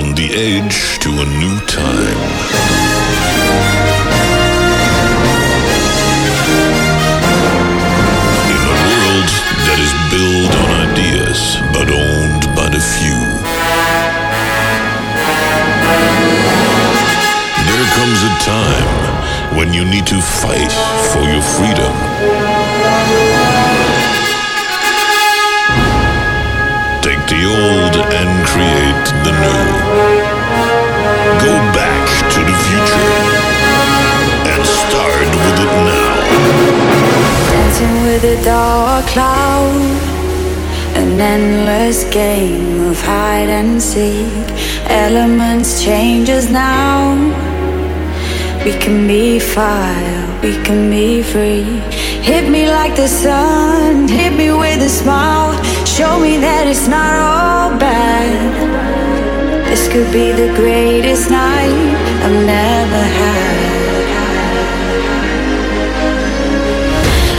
on the edge to a new time. In a world that is built on ideas but owned by the few. There comes a time when you need to fight for your freedom. Take the old and create the new. Go back to the future and start with it now. Dancing with a dark cloud, an endless game of hide and seek. Elements change us now. We can be fire, we can be free. Hit me like the sun, hit me with a smile. Show me that it's not all bad. Could be the greatest night I've never had.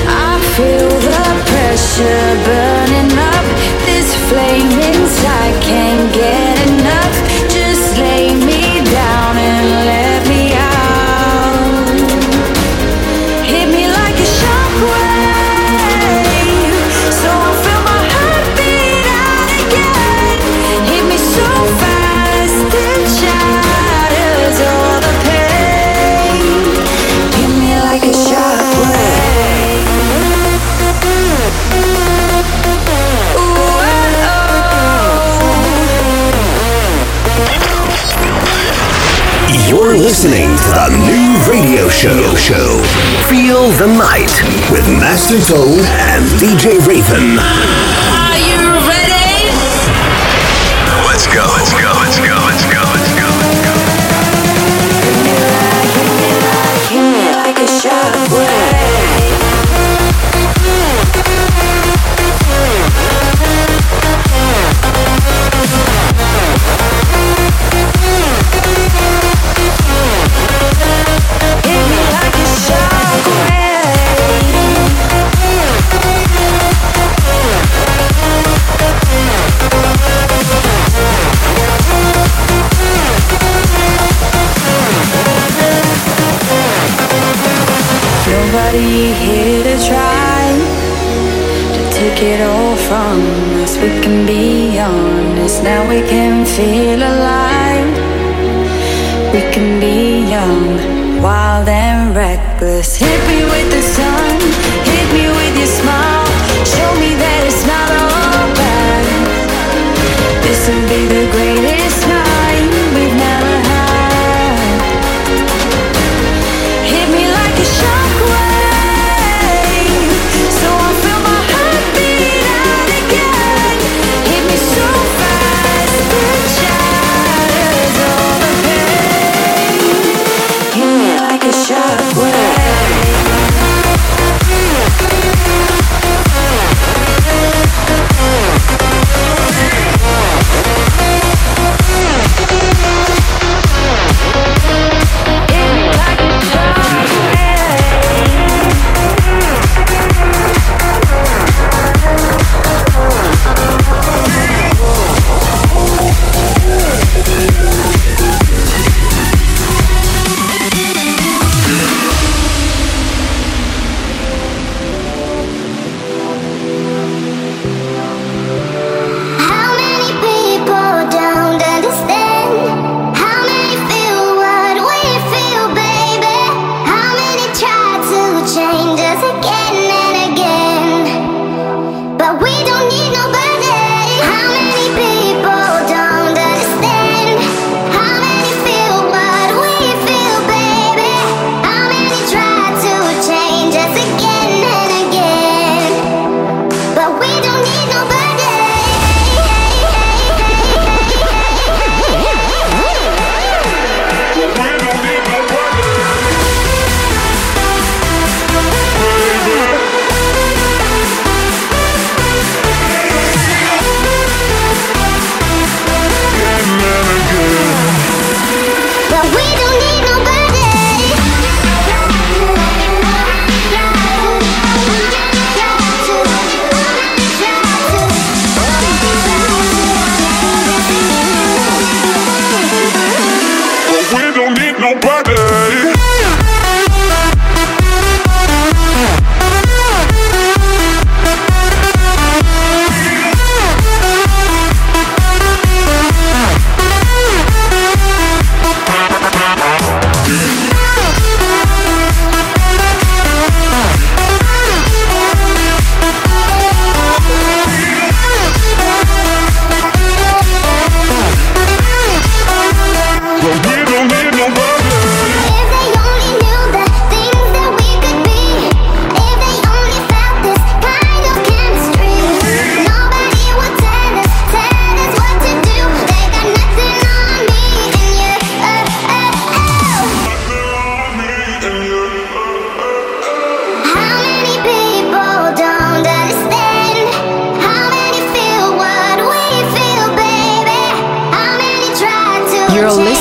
I feel the pressure burning up. This flame inside can't get enough. You're listening to the new radio show. Show. Feel the night with Master Tone and DJ Raven.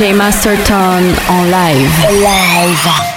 DJ Masterton en live. Live.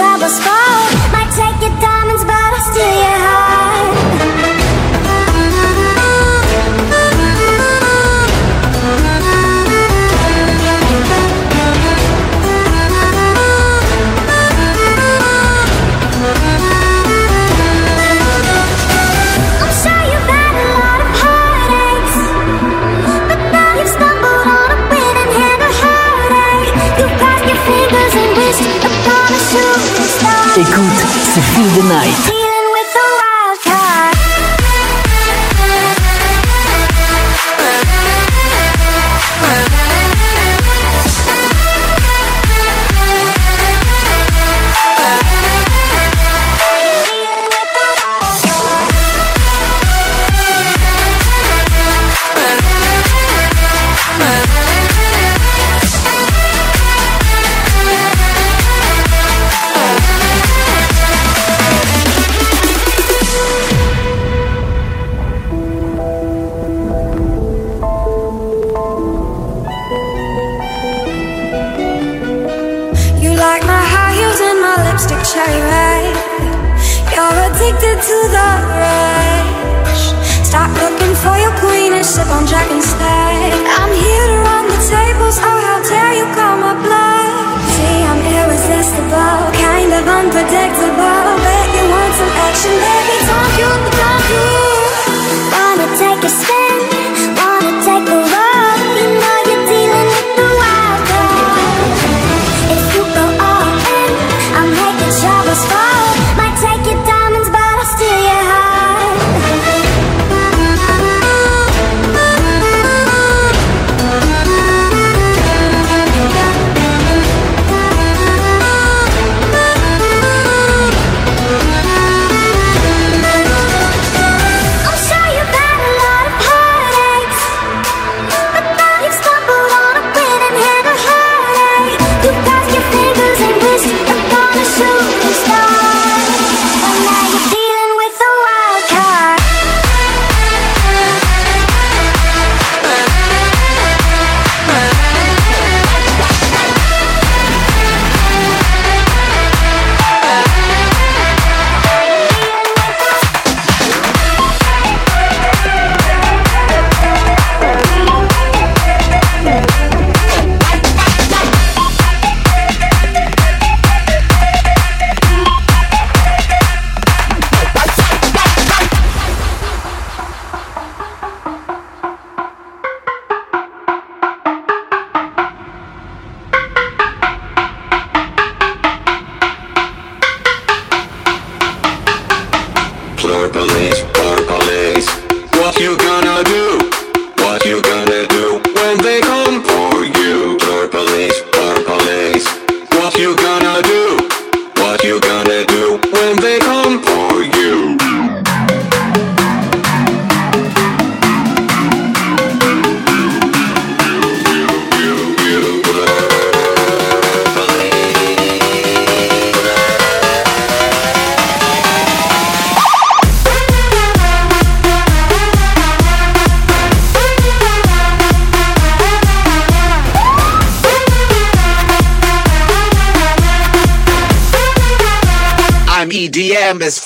Sip on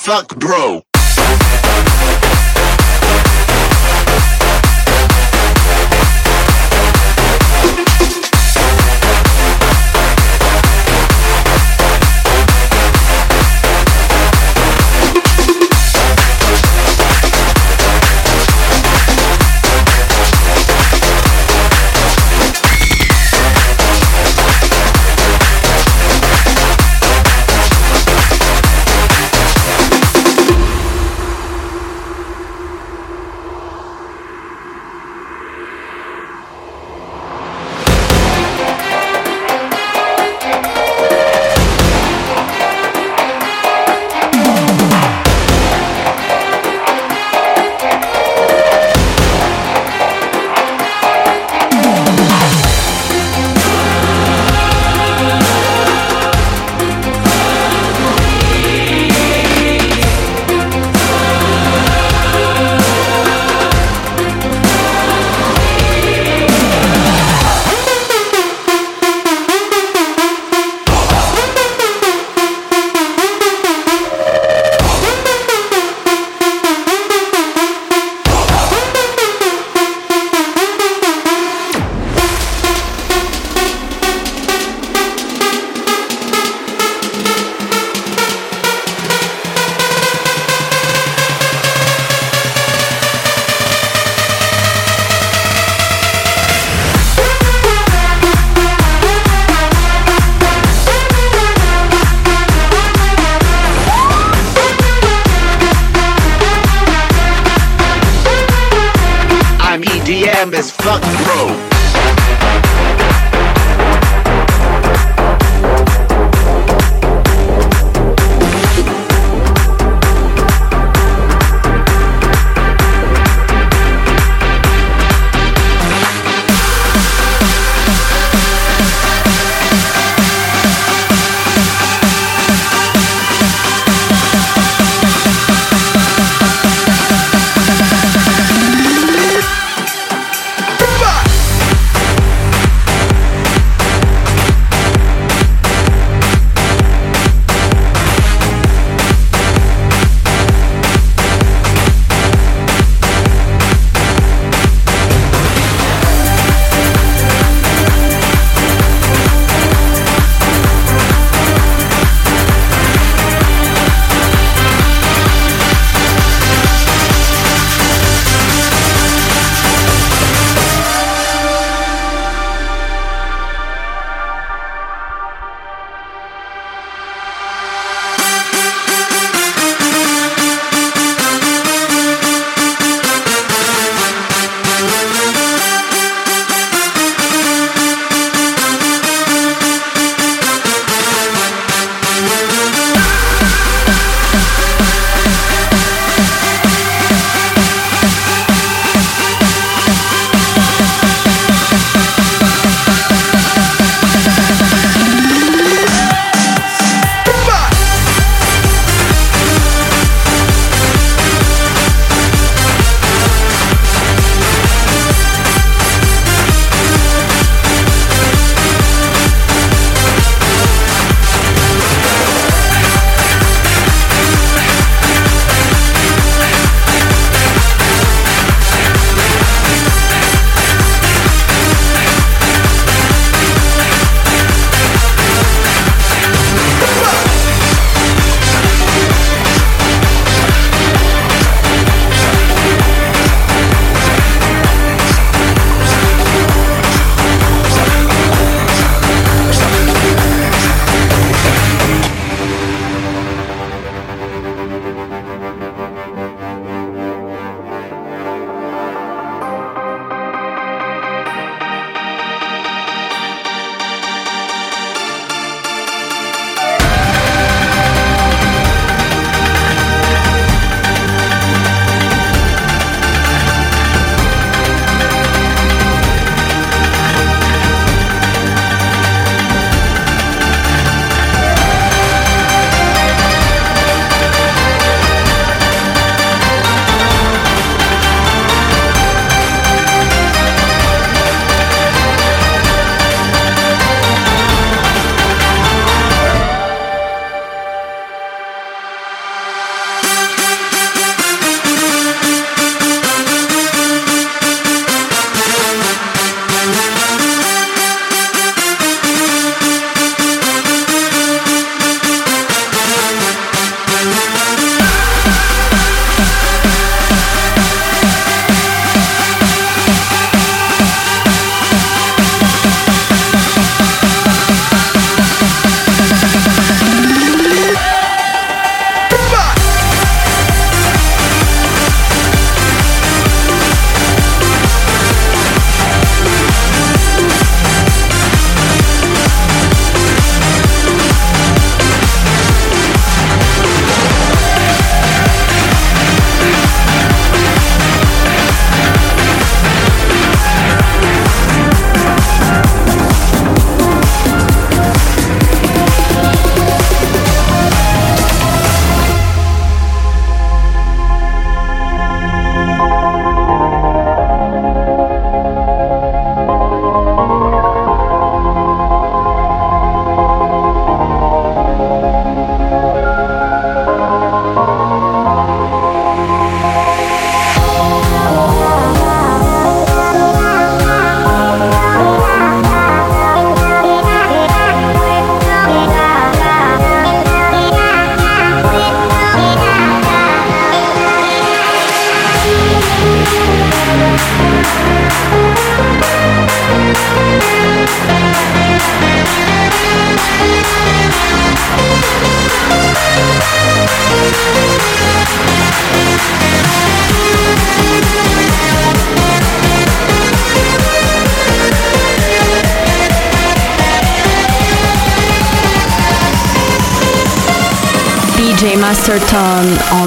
fuck, bro.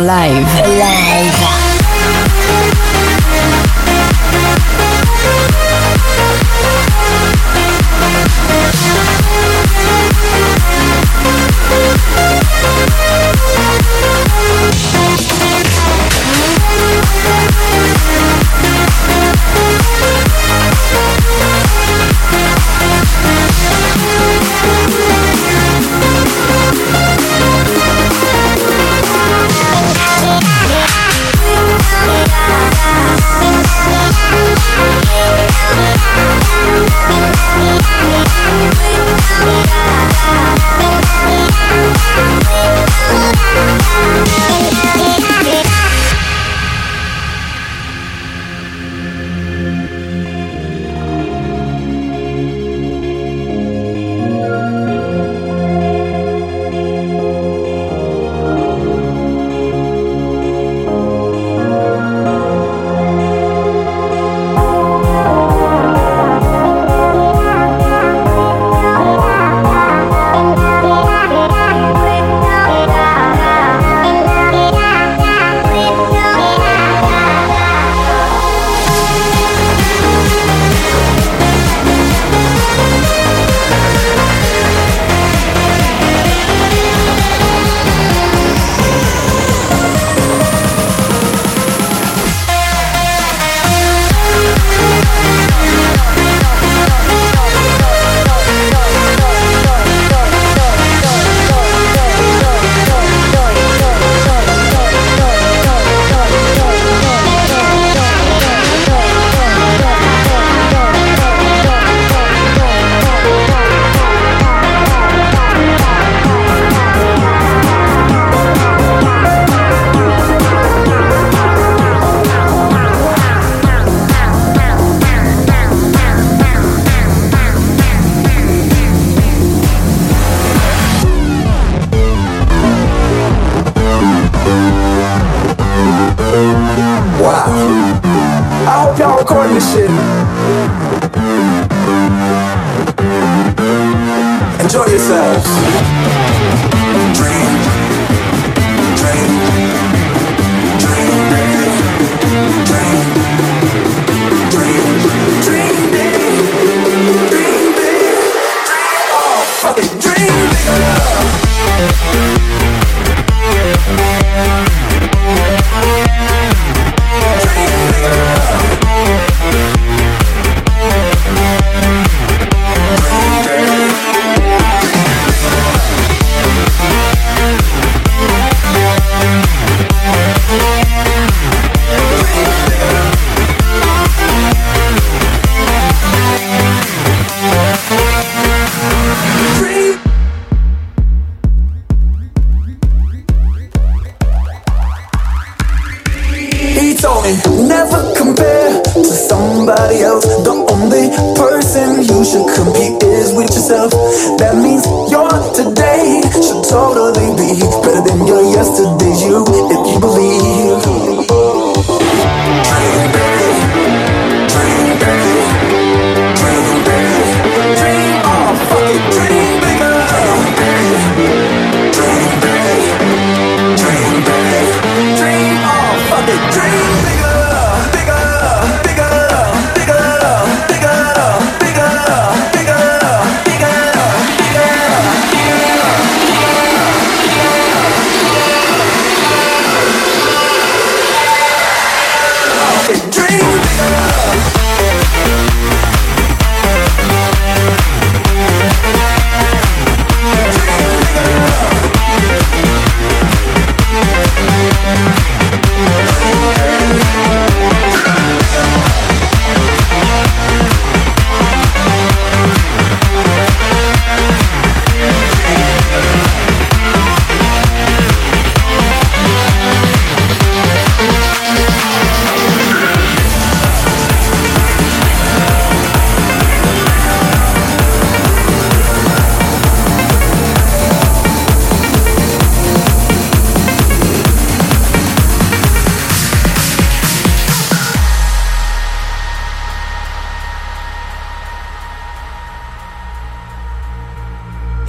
Live.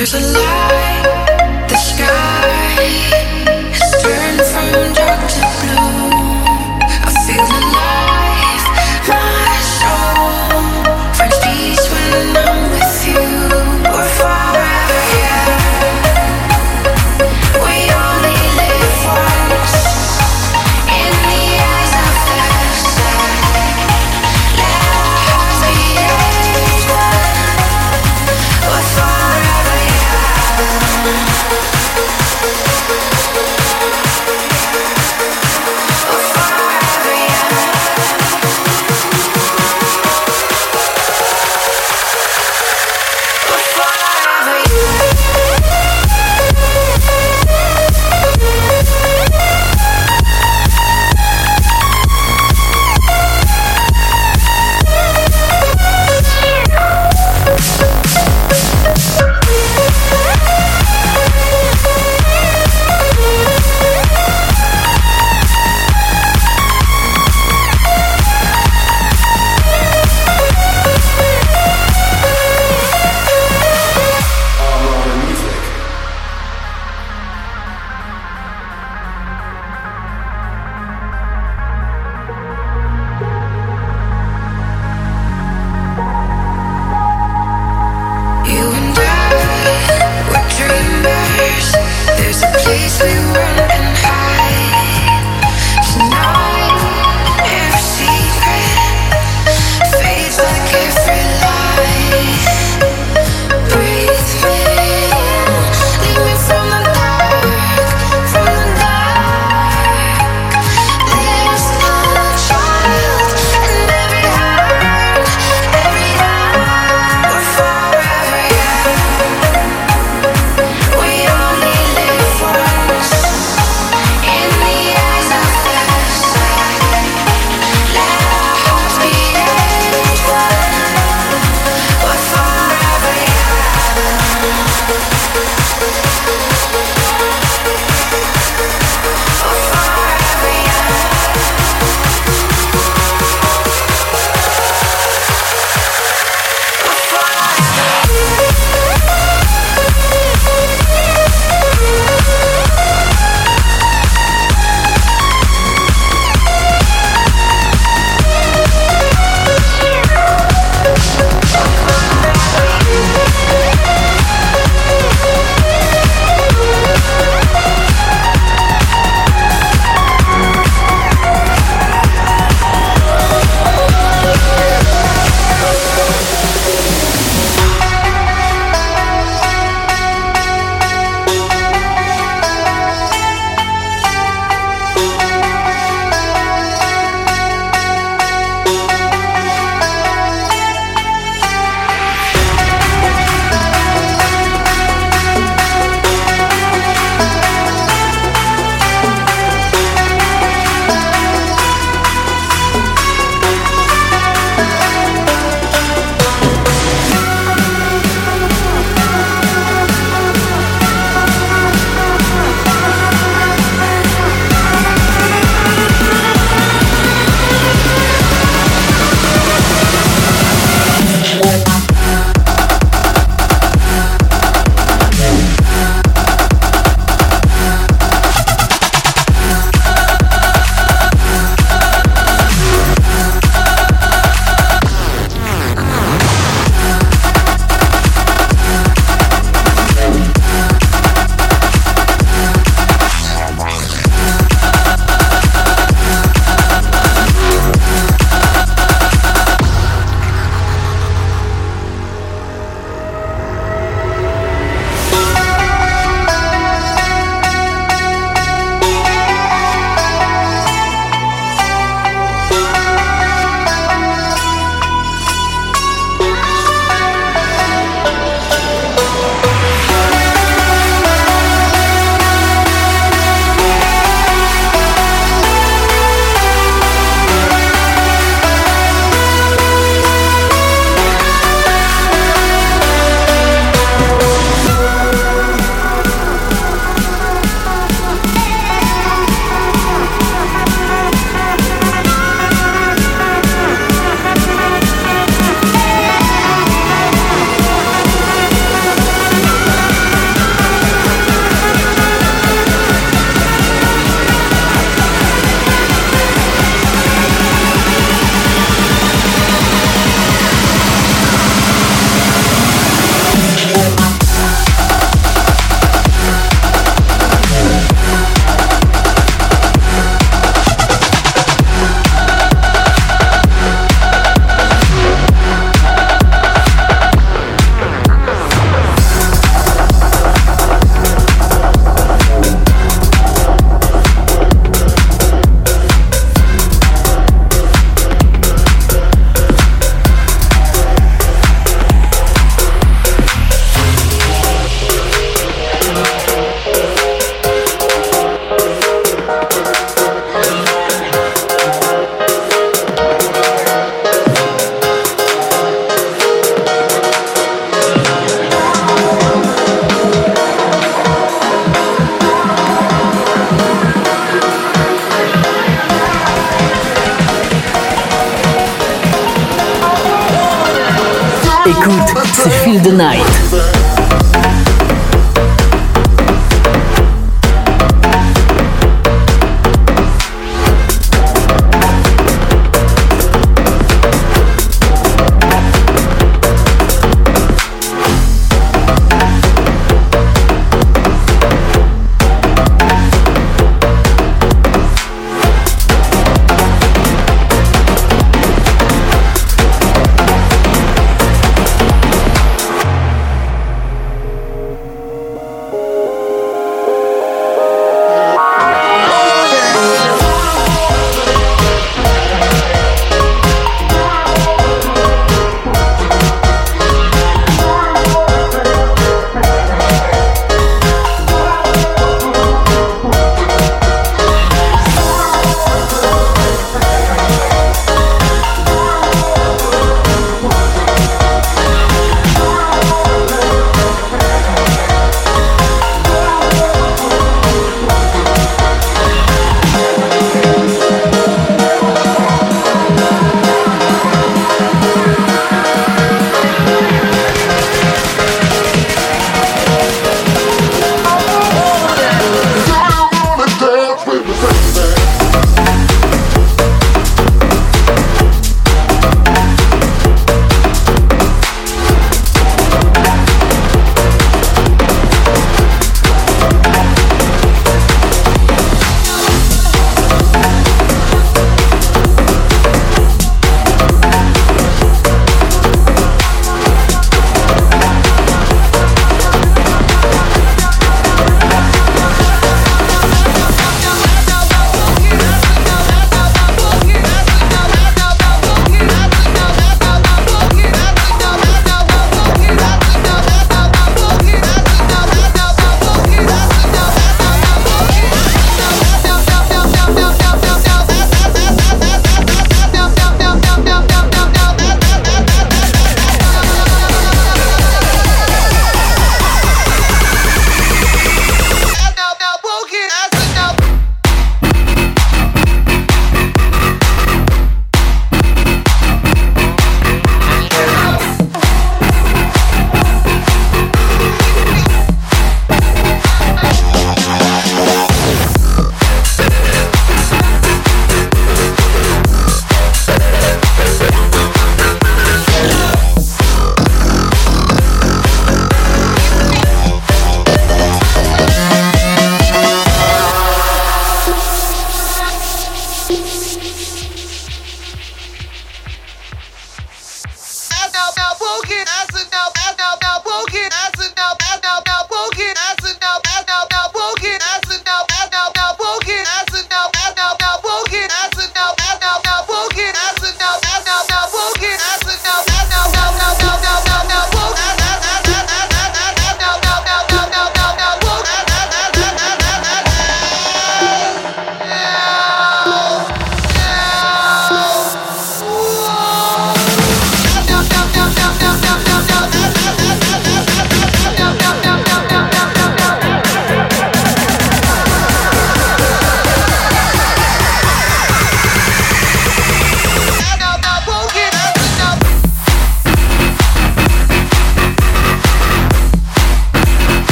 There's a light,